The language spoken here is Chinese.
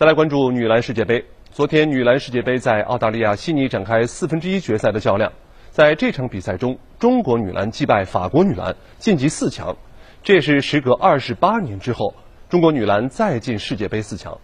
再来关注女篮世界杯。昨天女篮世界杯在澳大利亚悉尼展开四分之一决赛的较量在这场比赛中中国女篮击败法国女篮晋级四强这也是时隔二十八年之后中国女篮再进世界杯四强。